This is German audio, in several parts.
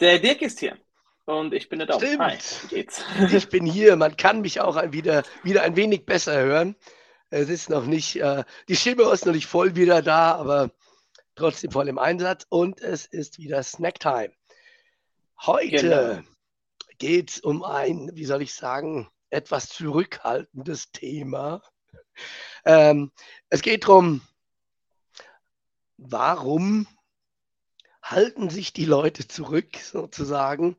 Der Dirk ist hier und ich bin der Daumen. Stimmt. Hi, geht's? Ich bin hier. Man kann mich auch wieder, wieder ein wenig besser hören. Es ist noch nicht, äh, die Stimme ist noch nicht voll wieder da, aber trotzdem voll im Einsatz und es ist wieder Snacktime. Heute genau. geht es um ein, wie soll ich sagen, etwas zurückhaltendes Thema. Ähm, es geht darum, warum halten sich die Leute zurück, sozusagen,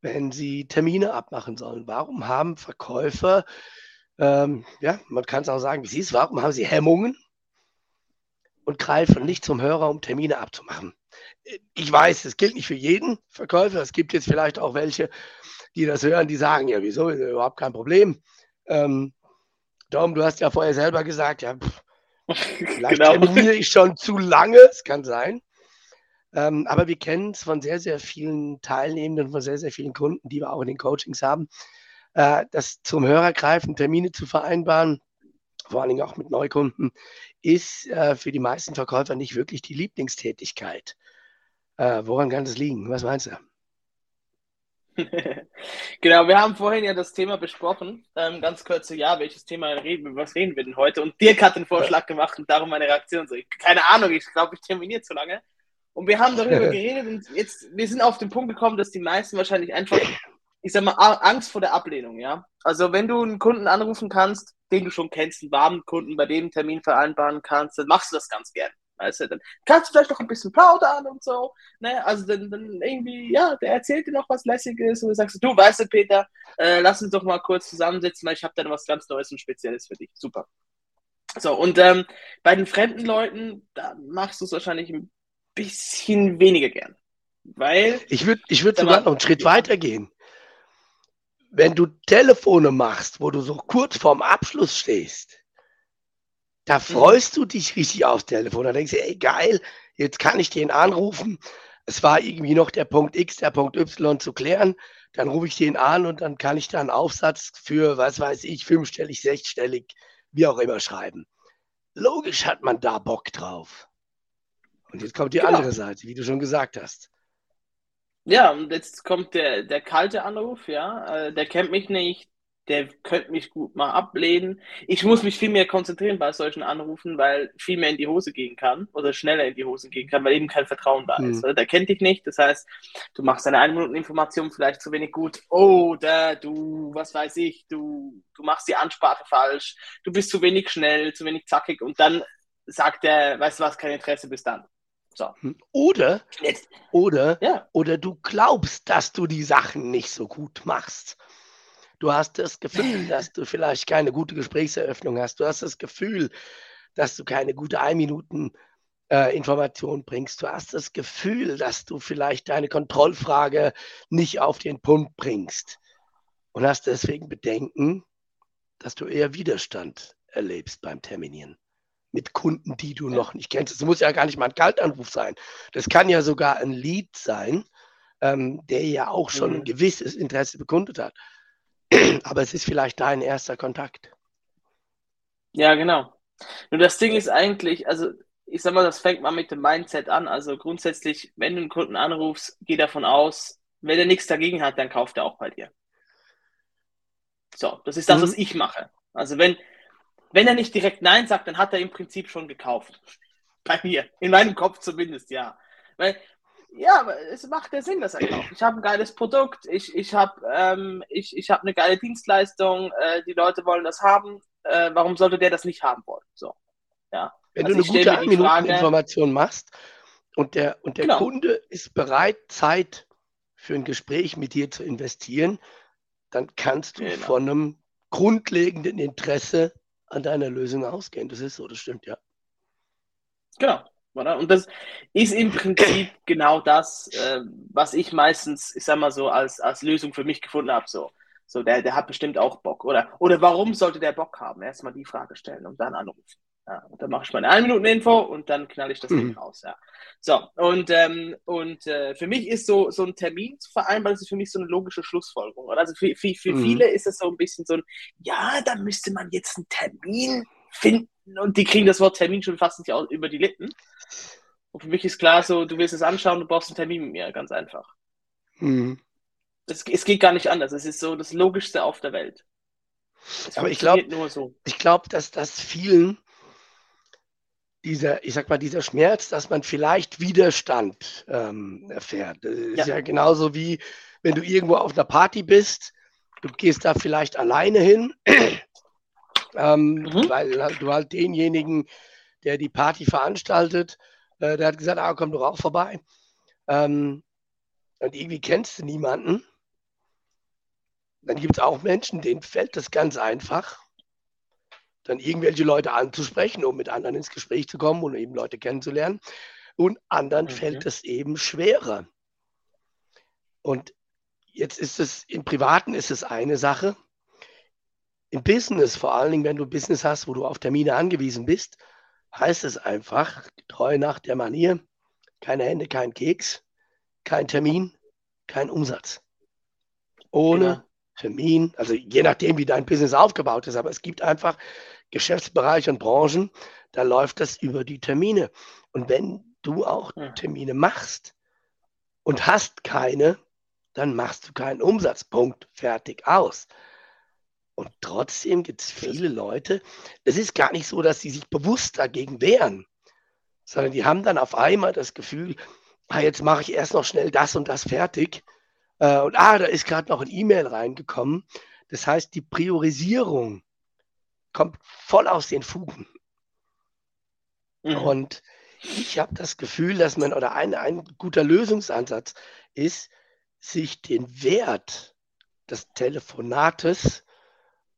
wenn sie Termine abmachen sollen? Warum haben Verkäufer, ähm, ja, man kann es auch sagen, wie sie es, warum haben sie Hemmungen und greifen nicht zum Hörer, um Termine abzumachen? Ich weiß, es gilt nicht für jeden Verkäufer. Es gibt jetzt vielleicht auch welche, die das hören, die sagen, ja, wieso, ist überhaupt kein Problem. Ähm, Dom, du hast ja vorher selber gesagt, ja, pff, vielleicht genau. terminiere ich schon zu lange, es kann sein. Ähm, aber wir kennen es von sehr, sehr vielen Teilnehmenden, von sehr, sehr vielen Kunden, die wir auch in den Coachings haben, äh, das zum Hörer greifen, Termine zu vereinbaren, vor allen Dingen auch mit Neukunden, ist äh, für die meisten Verkäufer nicht wirklich die Lieblingstätigkeit. Äh, woran kann das liegen? Was meinst du? genau, wir haben vorhin ja das Thema besprochen. Ähm, ganz kurz so, ja, welches Thema reden, was reden wir denn heute? Und Dirk hat den Vorschlag gemacht und darum meine Reaktion. So, keine Ahnung, ich glaube, ich terminiere zu lange. Und wir haben darüber geredet und jetzt, wir sind auf den Punkt gekommen, dass die meisten wahrscheinlich einfach, ich sag mal, Angst vor der Ablehnung, ja. Also wenn du einen Kunden anrufen kannst, den du schon kennst, einen warmen Kunden, bei dem Termin vereinbaren kannst, dann machst du das ganz gern. Weißt du, dann kannst du vielleicht noch ein bisschen plaudern und so. Ne? Also dann, dann irgendwie, ja, der erzählt dir noch was Lässiges und du sagst, du weißt du, Peter, äh, lass uns doch mal kurz zusammensitzen, weil ich habe da was ganz Neues und Spezielles für dich. Super. So, und ähm, bei den fremden Leuten, da machst du es wahrscheinlich ein bisschen weniger gern. Weil. Ich würde ich würd sogar noch einen Schritt weiter gehen. Wenn du Telefone machst, wo du so kurz vorm Abschluss stehst, da mhm. freust mhm. du dich richtig aufs Telefon. Da denkst du, ey, geil, jetzt kann ich den anrufen. Es war irgendwie noch der Punkt X, der Punkt Y zu klären. Dann rufe ich den an und dann kann ich da einen Aufsatz für, was weiß ich, fünfstellig, sechsstellig, wie auch immer schreiben. Logisch hat man da Bock drauf. Und jetzt kommt die genau. andere Seite, wie du schon gesagt hast. Ja, und jetzt kommt der, der kalte Anruf, ja. Äh, der kennt mich nicht, der könnte mich gut mal ablehnen. Ich muss mich viel mehr konzentrieren bei solchen Anrufen, weil viel mehr in die Hose gehen kann oder schneller in die Hose gehen kann, weil eben kein Vertrauen da ist. Mhm. Der kennt dich nicht, das heißt, du machst deine 1 Minuten Information vielleicht zu wenig gut. Oh, da, du, was weiß ich, du, du machst die Ansprache falsch, du bist zu wenig schnell, zu wenig zackig und dann sagt er, weißt du was, kein Interesse, bis dann. So. Hm. Oder, oder, ja. oder du glaubst, dass du die Sachen nicht so gut machst. Du hast das Gefühl, dass du vielleicht keine gute Gesprächseröffnung hast. Du hast das Gefühl, dass du keine gute Ein-Minuten- äh, Information bringst. Du hast das Gefühl, dass du vielleicht deine Kontrollfrage nicht auf den Punkt bringst und hast deswegen Bedenken, dass du eher Widerstand erlebst beim Terminieren mit Kunden, die du noch nicht kennst. Es muss ja gar nicht mal ein Kaltanruf sein. Das kann ja sogar ein Lead sein, ähm, der ja auch schon mhm. ein gewisses Interesse bekundet hat. Aber es ist vielleicht dein erster Kontakt. Ja, genau. Nur das Ding ist eigentlich, also ich sag mal, das fängt mal mit dem Mindset an. Also grundsätzlich, wenn du einen Kunden anrufst, geh davon aus, wenn er nichts dagegen hat, dann kauft er auch bei dir. So, das ist das, mhm. was ich mache. Also wenn, wenn er nicht direkt Nein sagt, dann hat er im Prinzip schon gekauft. Bei mir. In meinem Kopf zumindest, ja. Weil, ja, es macht ja Sinn, dass er kauft. Ich habe ein geiles Produkt, ich, ich habe ähm, ich, ich hab eine geile Dienstleistung, äh, die Leute wollen das haben. Äh, warum sollte der das nicht haben wollen? So. Ja. Wenn also du eine gute Minuten-Information machst und der, und der genau. Kunde ist bereit, Zeit für ein Gespräch mit dir zu investieren, dann kannst du genau. von einem grundlegenden Interesse an deiner Lösung ausgehen. Das ist so, das stimmt, ja. Genau. Oder? Und das ist im Prinzip genau das, äh, was ich meistens, ich sag mal so, als, als Lösung für mich gefunden habe. So, so der, der hat bestimmt auch Bock. Oder, oder warum sollte der Bock haben? Erstmal die Frage stellen und dann anrufen. Ja, dann mache ich meine 1 Minuten Info und dann knall ich das mhm. Ding raus. Ja. So, und, ähm, und äh, für mich ist so, so ein Termin zu vereinbaren, das ist für mich so eine logische Schlussfolgerung. Oder? Also für, für, für mhm. viele ist es so ein bisschen so ein, ja, da müsste man jetzt einen Termin finden und die kriegen das Wort Termin schon fast nicht über die Lippen. Und für mich ist klar so, du willst es anschauen, du brauchst einen Termin mit mir, ganz einfach. Mhm. Es, es geht gar nicht anders. Es ist so das Logischste auf der Welt. Es Aber ich glaube, so. ich glaube, dass das vielen dieser, ich sag mal, dieser Schmerz, dass man vielleicht Widerstand ähm, erfährt. Das ist ja. ja genauso wie, wenn du irgendwo auf einer Party bist, du gehst da vielleicht alleine hin, ähm, mhm. weil du halt denjenigen, der die Party veranstaltet, äh, der hat gesagt, ah, komm doch auch vorbei. Ähm, und irgendwie kennst du niemanden. Dann gibt es auch Menschen, denen fällt das ganz einfach dann irgendwelche Leute anzusprechen, um mit anderen ins Gespräch zu kommen und eben Leute kennenzulernen. Und anderen okay. fällt es eben schwerer. Und jetzt ist es, im Privaten ist es eine Sache. Im Business, vor allen Dingen, wenn du Business hast, wo du auf Termine angewiesen bist, heißt es einfach, treu nach der Manier, keine Hände, kein Keks, kein Termin, kein Umsatz. Ohne ja. Termin, also je nachdem, wie dein Business aufgebaut ist, aber es gibt einfach Geschäftsbereiche und Branchen, da läuft das über die Termine. Und wenn du auch Termine machst und hast keine, dann machst du keinen Umsatz. Punkt, fertig, aus. Und trotzdem gibt es viele Leute, es ist gar nicht so, dass sie sich bewusst dagegen wehren, sondern die haben dann auf einmal das Gefühl, ah, jetzt mache ich erst noch schnell das und das fertig äh, und ah, da ist gerade noch ein E-Mail reingekommen. Das heißt, die Priorisierung kommt voll aus den Fugen. Mhm. Und ich habe das Gefühl, dass man, oder ein, ein guter Lösungsansatz ist, sich den Wert des Telefonates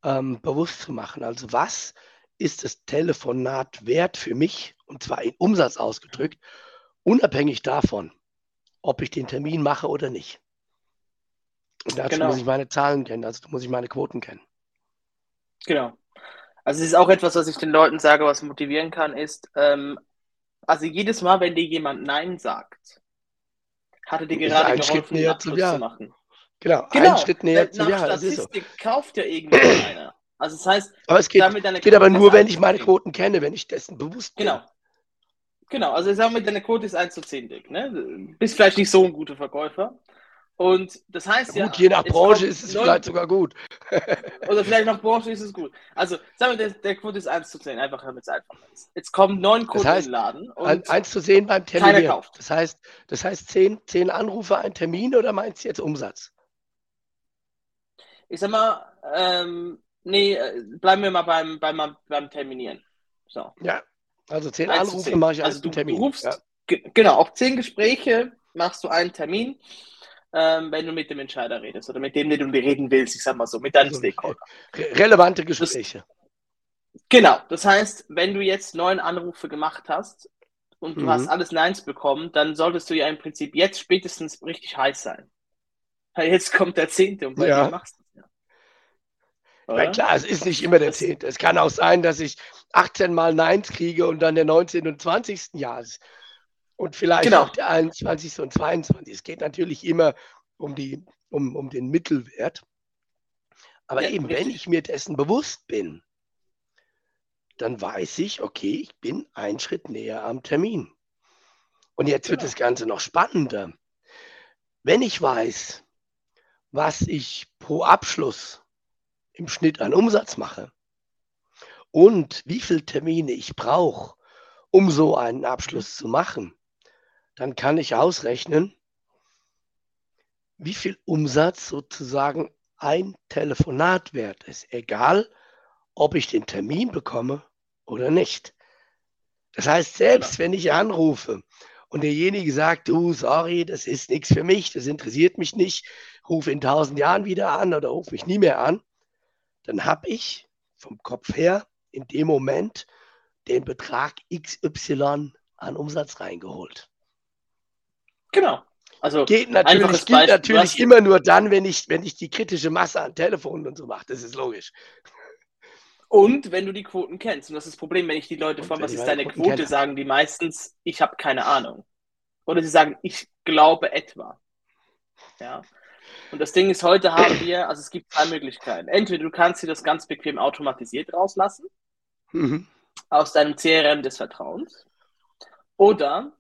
ähm, bewusst zu machen. Also was ist das Telefonat wert für mich, und zwar in Umsatz ausgedrückt, unabhängig davon, ob ich den Termin mache oder nicht. Und dazu genau. muss ich meine Zahlen kennen, also muss ich meine Quoten kennen. Genau. Also es ist auch etwas, was ich den Leuten sage, was motivieren kann, ist, ähm, also jedes Mal, wenn dir jemand Nein sagt, hatte dir gerade geholfen, einen Abschluss zu machen. Genau, genau, einen Schritt näher zum Jahr. Statistik so. kauft ja irgendeiner. Also das heißt, aber es geht, geht aber nur, wenn ich meine Quoten kenne, wenn ich dessen bewusst bin. Genau. Genau, also ich sage mal, deine Quote ist 1 zu 10 dick. Ne? Bist vielleicht nicht so ein guter Verkäufer, und das heißt ja. Gut, je nach Branche ist es 9, vielleicht sogar gut. oder vielleicht nach Branche ist es gut. Also, sagen wir, der, der Quote ist 1 zu 10, einfach damit es einfach ist. Jetzt kommen neun Kunden das heißt, in den Laden. Und 1 zu 10 beim Termin. Keiner kauft. Das heißt, das heißt 10, 10 Anrufe, ein Termin oder meinst du jetzt Umsatz? Ich sag mal, ähm, nee, äh, bleiben wir mal beim, beim, beim Terminieren. So. Ja, also 10 Anrufe mache ich als also du Termin. Rufst, ja. Genau, auf 10 Gespräche machst du einen Termin ähm, wenn du mit dem Entscheider redest oder mit dem, den du reden willst, ich sag mal so, mit deinem also, Stakeholder. relevante Gespräche. Das, genau, das heißt, wenn du jetzt neun Anrufe gemacht hast und du mhm. hast alles Neins bekommen, dann solltest du ja im Prinzip jetzt spätestens richtig heiß sein. Weil jetzt kommt der Zehnte und bei ja. dir machst du es ja. Na klar, es ist nicht immer der Zehnte. Es kann auch sein, dass ich 18 Mal Neins kriege und dann der 19. und 20. Jahr ist. Und vielleicht genau. auch der 21. und 22. Es geht natürlich immer um, die, um, um den Mittelwert. Aber ja, eben, richtig. wenn ich mir dessen bewusst bin, dann weiß ich, okay, ich bin einen Schritt näher am Termin. Und jetzt wird genau. das Ganze noch spannender. Wenn ich weiß, was ich pro Abschluss im Schnitt an Umsatz mache und wie viele Termine ich brauche, um so einen Abschluss zu machen, dann kann ich ausrechnen, wie viel Umsatz sozusagen ein Telefonat wert ist, egal ob ich den Termin bekomme oder nicht. Das heißt, selbst wenn ich anrufe und derjenige sagt, du, sorry, das ist nichts für mich, das interessiert mich nicht, rufe in tausend Jahren wieder an oder rufe mich nie mehr an, dann habe ich vom Kopf her in dem Moment den Betrag XY an Umsatz reingeholt. Genau. Also geht natürlich, geht natürlich immer nur dann, wenn ich, wenn ich die kritische Masse an Telefonen und so mache. Das ist logisch. Und wenn du die Quoten kennst. Und das ist das Problem, wenn ich die Leute frage, was ist deine Quote, kenne. sagen die meistens, ich habe keine Ahnung. Oder sie sagen, ich glaube etwa. Ja. Und das Ding ist, heute haben wir, also es gibt zwei Möglichkeiten. Entweder du kannst dir das ganz bequem automatisiert rauslassen, mhm. aus deinem CRM des Vertrauens. Oder,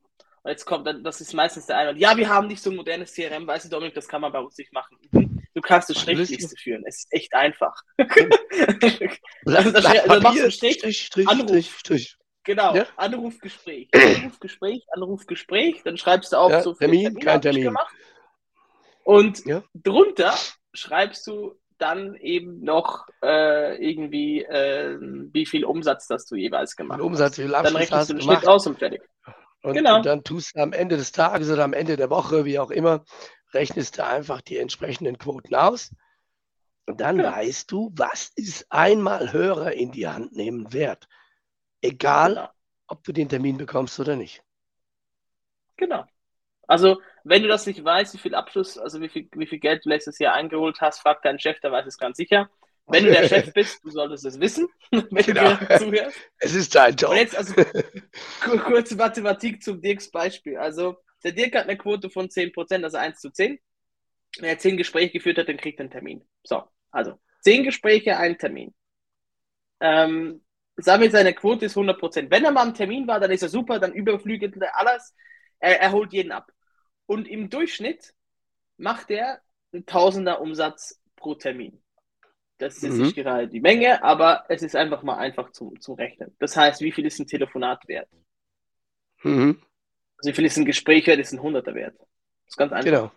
und jetzt kommt dann, das ist meistens der Einwand, ja, wir haben nicht so ein modernes CRM, weißt du, Dominik, das kann man bei uns nicht machen. Du kannst eine Strichliste führen. Es ist echt einfach. also, da machst du Strich, Strich, Strich, Anruf. Strich, Strich. Genau, ja? Anrufgespräch. Anrufgespräch, Anrufgespräch, dann schreibst du auf ja, so viel Termin, Termin kein Termin. Gemacht. Und ja? drunter schreibst du dann eben noch äh, irgendwie, äh, wie viel Umsatz das du jeweils gemacht hast. Umsatz, wie viel Abschluss Dann rechnest du den Schnitt aus und fertig. Und, genau. und dann tust du am Ende des Tages oder am Ende der Woche, wie auch immer, rechnest du einfach die entsprechenden Quoten aus. Und dann ja. weißt du, was ist einmal Hörer in die Hand nehmen wert. Egal, genau. ob du den Termin bekommst oder nicht. Genau. Also, wenn du das nicht weißt, wie viel Abschluss, also wie viel, wie viel Geld du letztes Jahr eingeholt hast, frag deinen Chef, der weiß es ganz sicher. Wenn du der Chef bist, du solltest es wissen, wenn genau. du zuhörst. Es ist dein Job. Und jetzt also kurze Mathematik zum Dirks Beispiel. Also der Dirk hat eine Quote von 10%, also 1 zu 10. Wenn er 10 Gespräche geführt hat, dann kriegt er einen Termin. So, also 10 Gespräche, ein Termin. Ähm, wir, seine Quote ist 100%. Wenn er mal am Termin war, dann ist er super, dann überflügelt er alles. Er, er holt jeden ab. Und im Durchschnitt macht er einen Tausender Umsatz pro Termin. Das ist jetzt mhm. nicht gerade die Menge, aber es ist einfach mal einfach zu, zu rechnen. Das heißt, wie viel ist ein Telefonat wert? Mhm. Also wie viel ist ein Gespräch wert, ist ein Hunderter wert. Das ist ganz einfach. Genau.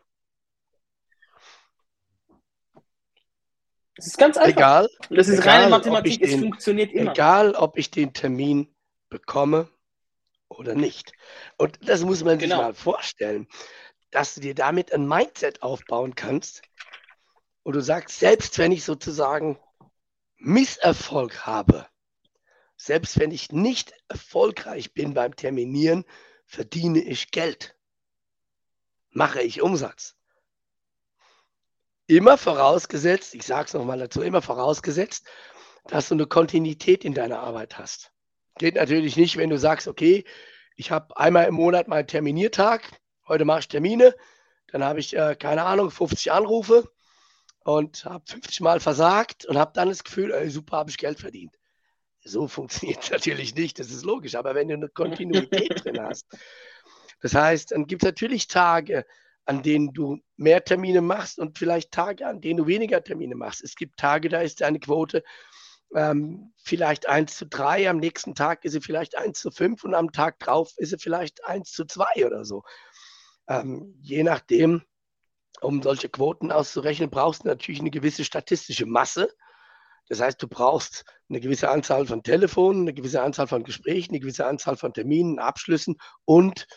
Das ist ganz einfach. Egal. Das ist egal, reine Mathematik, es den, funktioniert immer. Egal, ob ich den Termin bekomme oder nicht. Und das muss man genau. sich mal vorstellen, dass du dir damit ein Mindset aufbauen kannst, und du sagst, selbst wenn ich sozusagen Misserfolg habe, selbst wenn ich nicht erfolgreich bin beim Terminieren, verdiene ich Geld. Mache ich Umsatz. Immer vorausgesetzt, ich sage es nochmal dazu, immer vorausgesetzt, dass du eine Kontinuität in deiner Arbeit hast. Geht natürlich nicht, wenn du sagst, okay, ich habe einmal im Monat meinen Terminiertag, heute mache ich Termine, dann habe ich, äh, keine Ahnung, 50 Anrufe, und habe 50 Mal versagt und habe dann das Gefühl, ey, super, habe ich Geld verdient. So funktioniert es natürlich nicht, das ist logisch. Aber wenn du eine Kontinuität drin hast, das heißt, dann gibt es natürlich Tage, an denen du mehr Termine machst und vielleicht Tage, an denen du weniger Termine machst. Es gibt Tage, da ist deine Quote ähm, vielleicht 1 zu 3, am nächsten Tag ist sie vielleicht 1 zu 5 und am Tag drauf ist sie vielleicht 1 zu 2 oder so. Ähm, je nachdem, um solche Quoten auszurechnen, brauchst du natürlich eine gewisse statistische Masse. Das heißt, du brauchst eine gewisse Anzahl von Telefonen, eine gewisse Anzahl von Gesprächen, eine gewisse Anzahl von Terminen, Abschlüssen und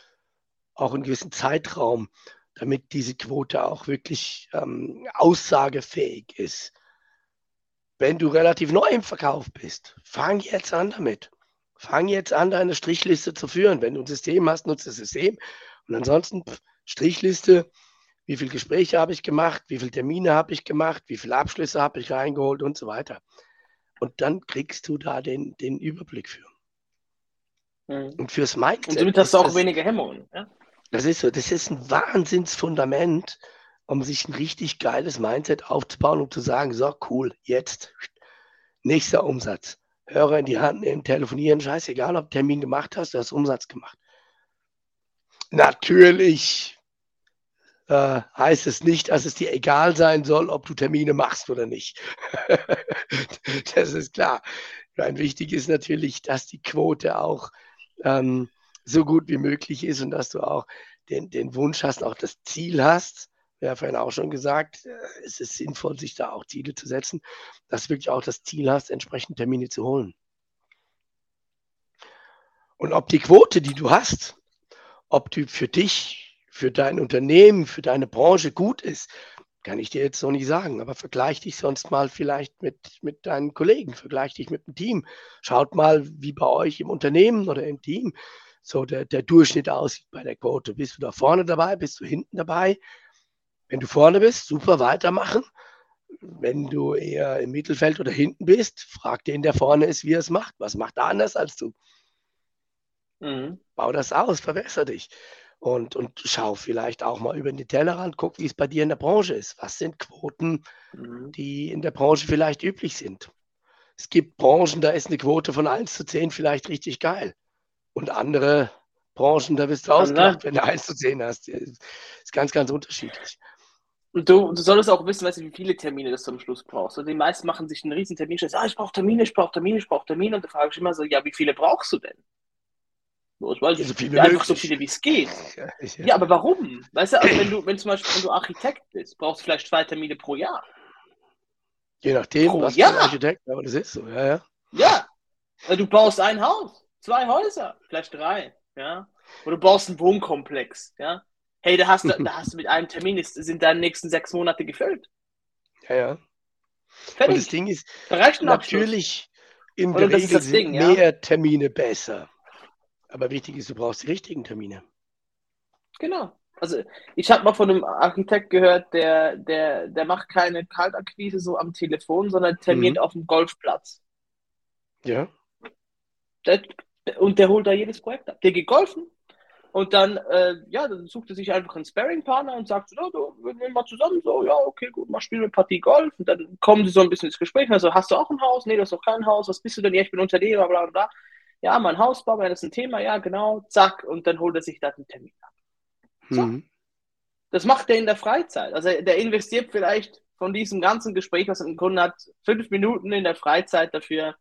auch einen gewissen Zeitraum, damit diese Quote auch wirklich ähm, aussagefähig ist. Wenn du relativ neu im Verkauf bist, fang jetzt an damit. Fang jetzt an, deine Strichliste zu führen. Wenn du ein System hast, nutze das System. Und ansonsten Strichliste, wie viele Gespräche habe ich gemacht, wie viele Termine habe ich gemacht, wie viele Abschlüsse habe ich reingeholt und so weiter. Und dann kriegst du da den, den Überblick für. Mhm. Und fürs Mindset. Und somit hast du auch das, weniger Hemmungen. Ja? Das ist so, das ist ein Wahnsinnsfundament, um sich ein richtig geiles Mindset aufzubauen und zu sagen, so cool, jetzt nächster Umsatz. Hörer in die Hand nehmen, telefonieren, scheißegal, ob du Termin gemacht hast, du hast Umsatz gemacht. Natürlich äh, heißt es nicht, dass es dir egal sein soll, ob du Termine machst oder nicht. das ist klar. Nein, wichtig ist natürlich, dass die Quote auch ähm, so gut wie möglich ist und dass du auch den, den Wunsch hast, auch das Ziel hast. Wir haben vorhin auch schon gesagt, äh, es ist sinnvoll, sich da auch Ziele zu setzen, dass du wirklich auch das Ziel hast, entsprechend Termine zu holen. Und ob die Quote, die du hast, ob die für dich für dein Unternehmen, für deine Branche gut ist, kann ich dir jetzt so nicht sagen. Aber vergleich dich sonst mal vielleicht mit, mit deinen Kollegen, vergleich dich mit dem Team. Schaut mal, wie bei euch im Unternehmen oder im Team, so der, der Durchschnitt aussieht bei der Quote. Bist du da vorne dabei? Bist du hinten dabei? Wenn du vorne bist, super weitermachen. Wenn du eher im Mittelfeld oder hinten bist, frag den, der vorne ist, wie er es macht. Was macht er anders als du? Mhm. Bau das aus, verbessere dich. Und, und schau vielleicht auch mal über den Tellerrand, guck, wie es bei dir in der Branche ist. Was sind Quoten, mhm. die in der Branche vielleicht üblich sind? Es gibt Branchen, da ist eine Quote von 1 zu 10 vielleicht richtig geil. Und andere Branchen, da bist du ausgelacht, wenn du 1 zu 10 hast. Das ist ganz, ganz unterschiedlich. Und du, du solltest auch wissen, weißt du, wie viele Termine du zum Schluss brauchst. Also die meisten machen sich einen riesen Termin, ah, ich brauche Termine, ich brauche Termine, ich brauche Termine. Und da frage ich immer so, ja, wie viele brauchst du denn? Ich weiß nicht, so viele einfach so viele, wie es geht. Ja, ja. ja, aber warum? Weißt du, also wenn du, wenn zum Beispiel, wenn du Architekt bist, brauchst du vielleicht zwei Termine pro Jahr. Je nachdem, pro was Jahr. für ein Architekt, aber das ist so, ja, ja. Ja. Du baust ein Haus, zwei Häuser, vielleicht drei, ja. Oder du baust einen Wohnkomplex, ja. Hey, da hast du, da hast du mit einem Termin, ist, sind deine nächsten sechs Monate gefüllt. Ja, ja. Fertig. Und das Ding ist, natürlich in der Regel sind Ding, mehr ja? Termine besser. Aber wichtig ist, du brauchst die richtigen Termine. Genau. Also ich habe mal von einem Architekt gehört, der, der, der macht keine Kaltakquise so am Telefon, sondern terminiert mhm. auf dem Golfplatz. Ja. Der, und der holt da jedes Projekt ab. Der geht golfen und dann, äh, ja, dann sucht er sich einfach einen Sparring-Partner und sagt, so, du, wir nehmen mal zusammen, so, ja, okay, gut, mal spielen wir eine Partie Golf und dann kommen sie so ein bisschen ins Gespräch, also hast du auch ein Haus? Nee, du hast doch kein Haus, was bist du denn? Ja, ich bin Unternehmer, bla bla bla ja, mein Hausbau, wenn das ein Thema, ja, genau, zack, und dann holt er sich da einen Termin ab. So. Mhm. Das macht er in der Freizeit. Also der investiert vielleicht von diesem ganzen Gespräch, was er im Grunde hat, fünf Minuten in der Freizeit dafür,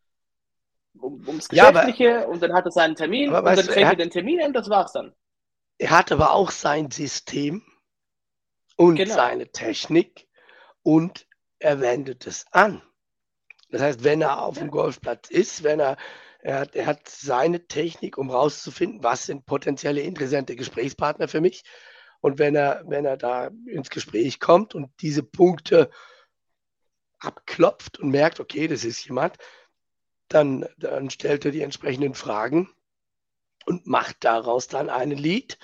um, ums Geschäftliche ja, aber, und dann hat er seinen Termin und dann trägt er den Termin und das war's dann. Er hat aber auch sein System und genau. seine Technik und er wendet es an. Das heißt, wenn er auf ja. dem Golfplatz ist, wenn er er hat, er hat seine Technik, um rauszufinden, was sind potenzielle interessante Gesprächspartner für mich. Und wenn er, wenn er da ins Gespräch kommt und diese Punkte abklopft und merkt, okay, das ist jemand, dann, dann stellt er die entsprechenden Fragen und macht daraus dann einen Lied.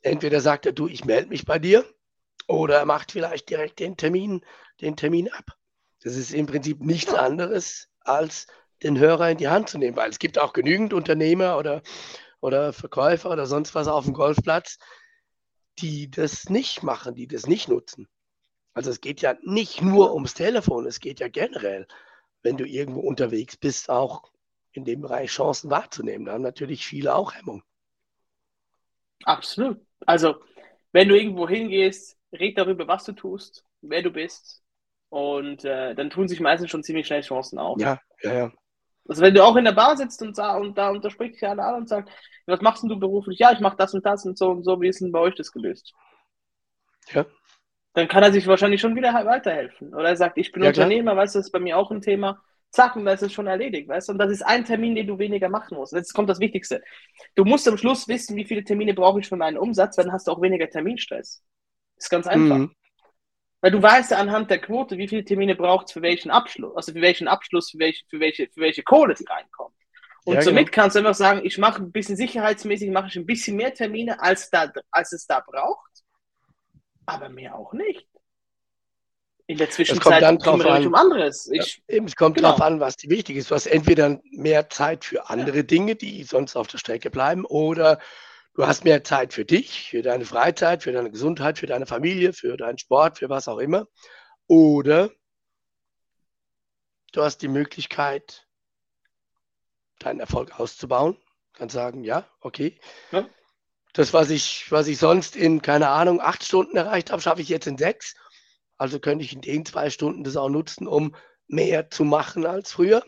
Entweder sagt er, du, ich melde mich bei dir, oder er macht vielleicht direkt den Termin, den Termin ab. Das ist im Prinzip nichts anderes als den Hörer in die Hand zu nehmen, weil es gibt auch genügend Unternehmer oder, oder Verkäufer oder sonst was auf dem Golfplatz, die das nicht machen, die das nicht nutzen. Also es geht ja nicht nur ums Telefon, es geht ja generell, wenn du irgendwo unterwegs bist, auch in dem Bereich Chancen wahrzunehmen. Da haben natürlich viele auch Hemmung. Absolut. Also, wenn du irgendwo hingehst, red darüber, was du tust, wer du bist. Und äh, dann tun sich meistens schon ziemlich schnell Chancen auf. Ja, ja, ja. Also wenn du auch in der Bar sitzt und, und da und da spricht dich einer an und sagt, was machst denn du beruflich? Ja, ich mache das und das und so und so, wie ist denn bei euch das gelöst? Ja. Dann kann er sich wahrscheinlich schon wieder weiterhelfen. Oder er sagt, ich bin ja, Unternehmer, klar. weißt du, das ist bei mir auch ein Thema. Zack, und das ist schon erledigt, weißt du? Und das ist ein Termin, den du weniger machen musst. Jetzt kommt das Wichtigste. Du musst am Schluss wissen, wie viele Termine brauche ich für meinen Umsatz, weil dann hast du auch weniger Terminstress. Ist ganz einfach. Mhm. Weil du weißt ja anhand der Quote, wie viele Termine braucht es für welchen Abschluss, also für welchen Abschluss, für welche, für welche, für welche Kohle die reinkommt. Und ja, somit genau. kannst du einfach sagen, ich mache ein bisschen sicherheitsmäßig, mache ich ein bisschen mehr Termine, als, da, als es da braucht, aber mehr auch nicht. In der Zwischenzeit kümmere ich um anderes. Ich, ja, eben, es kommt genau. darauf an, was dir wichtig ist. Du hast entweder mehr Zeit für andere. Dinge, die sonst auf der Strecke bleiben, oder Du hast mehr Zeit für dich, für deine Freizeit, für deine Gesundheit, für deine Familie, für deinen Sport, für was auch immer. Oder du hast die Möglichkeit, deinen Erfolg auszubauen. Du kannst sagen, ja, okay. Ja. Das, was ich, was ich sonst in, keine Ahnung, acht Stunden erreicht habe, schaffe ich jetzt in sechs. Also könnte ich in den zwei Stunden das auch nutzen, um mehr zu machen als früher.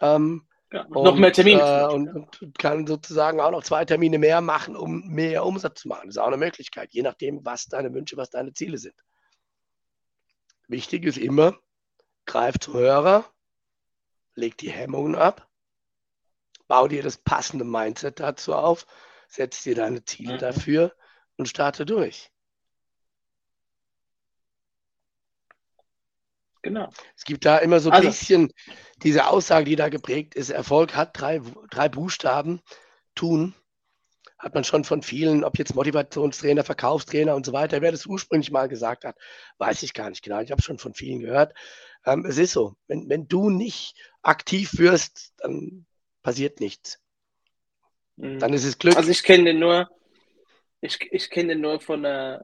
Ähm, ja, und, noch mehr Termine. Äh, und, und, kann sozusagen auch noch zwei Termine mehr machen, um mehr Umsatz zu machen. Das ist auch eine Möglichkeit, je nachdem, was deine Wünsche, was deine Ziele sind. Wichtig ist immer, greif zum Hörer, leg die Hemmungen ab, bau dir das passende Mindset dazu auf, setz dir deine Ziele mhm. dafür und starte durch. Genau. Es gibt da immer so ein also, bisschen diese Aussage, die da geprägt ist. Erfolg hat drei, drei Buchstaben. Tun, hat man schon von vielen, ob jetzt Motivationstrainer, Verkaufstrainer und so weiter, wer das ursprünglich mal gesagt hat, weiß ich gar nicht genau. Ich habe schon von vielen gehört. Ähm, es ist so, wenn, wenn du nicht aktiv wirst, dann passiert nichts. Mhm. Dann ist es Glück. Also ich kenne den nur, ich, ich kenne den nur von einer,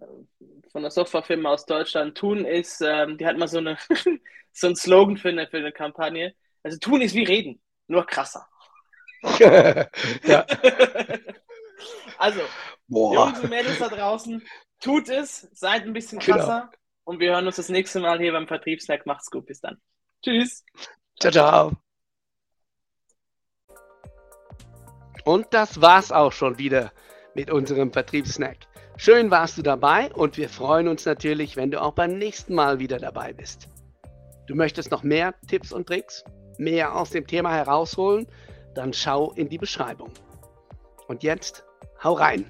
von einer Softwarefirma aus Deutschland. Tun ist, ähm, die hat mal so, eine, so einen Slogan für eine, für eine Kampagne. Also tun ist wie reden, nur krasser. ja. Also, Boah. Jungs und Mädels da draußen, tut es, seid ein bisschen Genau. krasser und wir hören uns das nächste Mal hier beim Vertriebsnack. Macht's gut, bis dann. Tschüss. Ciao, ciao. Und das war's auch schon wieder mit unserem Vertriebssnack. Schön warst du dabei und wir freuen uns natürlich, wenn du auch beim nächsten Mal wieder dabei bist. Du möchtest noch mehr Tipps und Tricks, mehr aus dem Thema herausholen, dann schau in die Beschreibung. Und jetzt hau rein!